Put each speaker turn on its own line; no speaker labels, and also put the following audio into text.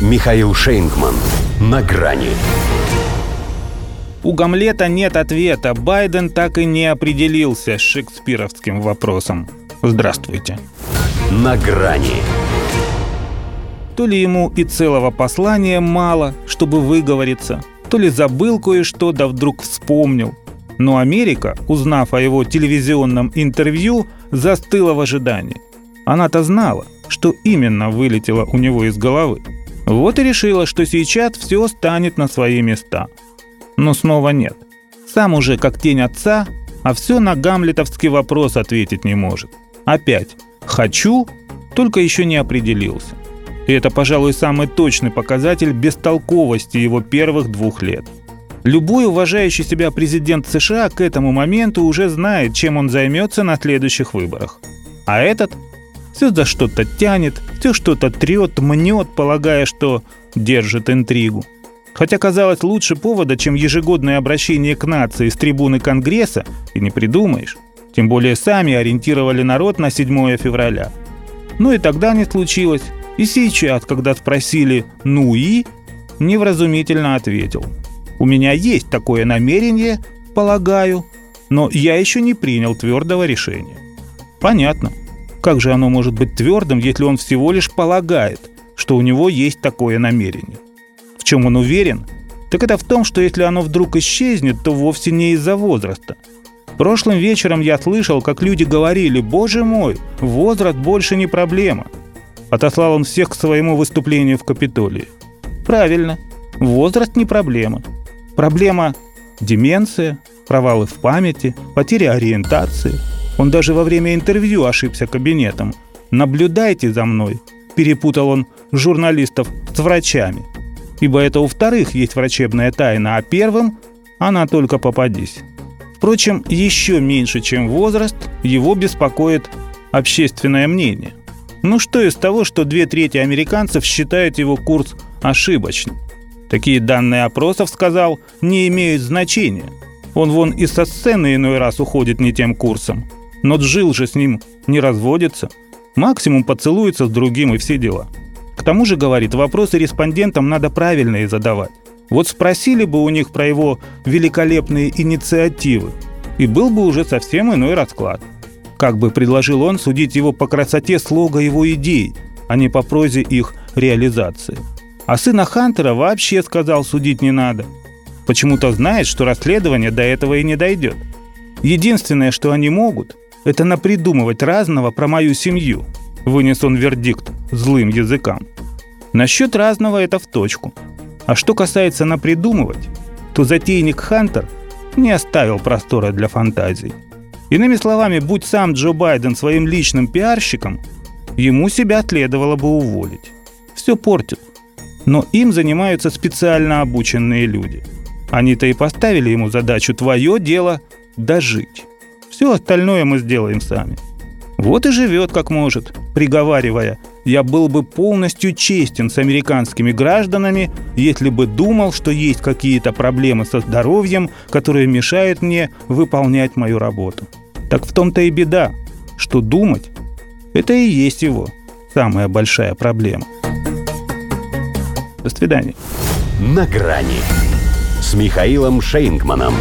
Михаил Шейнгман. На грани.
У Гамлета нет ответа. Байден так и не определился с шекспировским вопросом. Здравствуйте.
На грани.
То ли ему и целого послания мало, чтобы выговориться, то ли забыл кое-что, да вдруг вспомнил. Но Америка, узнав о его телевизионном интервью, застыла в ожидании. Она-то знала, что именно вылетело у него из головы. Вот и решила, что сейчас все станет на свои места. Но снова нет. Сам уже как тень отца, а все на гамлетовский вопрос ответить не может. Опять «хочу», только еще не определился. И это, пожалуй, самый точный показатель бестолковости его первых двух лет. Любой уважающий себя президент США к этому моменту уже знает, чем он займется на следующих выборах. А этот все за что-то тянет, все что-то трет, мнет, полагая, что держит интригу. Хотя, казалось, лучше повода, чем ежегодное обращение к нации с трибуны Конгресса, и не придумаешь. Тем более сами ориентировали народ на 7 февраля. Ну и тогда не случилось. И сейчас, когда спросили «ну и?», невразумительно ответил. «У меня есть такое намерение, полагаю, но я еще не принял твердого решения». Понятно. Как же оно может быть твердым, если он всего лишь полагает, что у него есть такое намерение? В чем он уверен? Так это в том, что если оно вдруг исчезнет, то вовсе не из-за возраста. Прошлым вечером я слышал, как люди говорили, «Боже мой, возраст больше не проблема». Отослал он всех к своему выступлению в Капитолии. Правильно, возраст не проблема. Проблема – деменция, провалы в памяти, потеря ориентации – он даже во время интервью ошибся кабинетом. «Наблюдайте за мной», – перепутал он журналистов с врачами. Ибо это у вторых есть врачебная тайна, а первым она только попадись. Впрочем, еще меньше, чем возраст, его беспокоит общественное мнение. Ну что из того, что две трети американцев считают его курс ошибочным? Такие данные опросов, сказал, не имеют значения. Он вон и со сцены иной раз уходит не тем курсом. Но Джил же с ним не разводится. Максимум поцелуется с другим и все дела. К тому же, говорит, вопросы респондентам надо правильные задавать. Вот спросили бы у них про его великолепные инициативы, и был бы уже совсем иной расклад. Как бы предложил он судить его по красоте слога его идей, а не по прозе их реализации. А сына Хантера вообще сказал судить не надо. Почему-то знает, что расследование до этого и не дойдет. Единственное, что они могут, это напридумывать разного про мою семью», – вынес он вердикт злым языкам. Насчет разного это в точку. А что касается напридумывать, то затейник Хантер не оставил простора для фантазий. Иными словами, будь сам Джо Байден своим личным пиарщиком, ему себя следовало бы уволить. Все портит. Но им занимаются специально обученные люди. Они-то и поставили ему задачу «твое дело дожить». Все остальное мы сделаем сами. Вот и живет как может, приговаривая, я был бы полностью честен с американскими гражданами, если бы думал, что есть какие-то проблемы со здоровьем, которые мешают мне выполнять мою работу. Так в том-то и беда, что думать – это и есть его самая большая проблема. До свидания.
На грани с Михаилом Шейнгманом.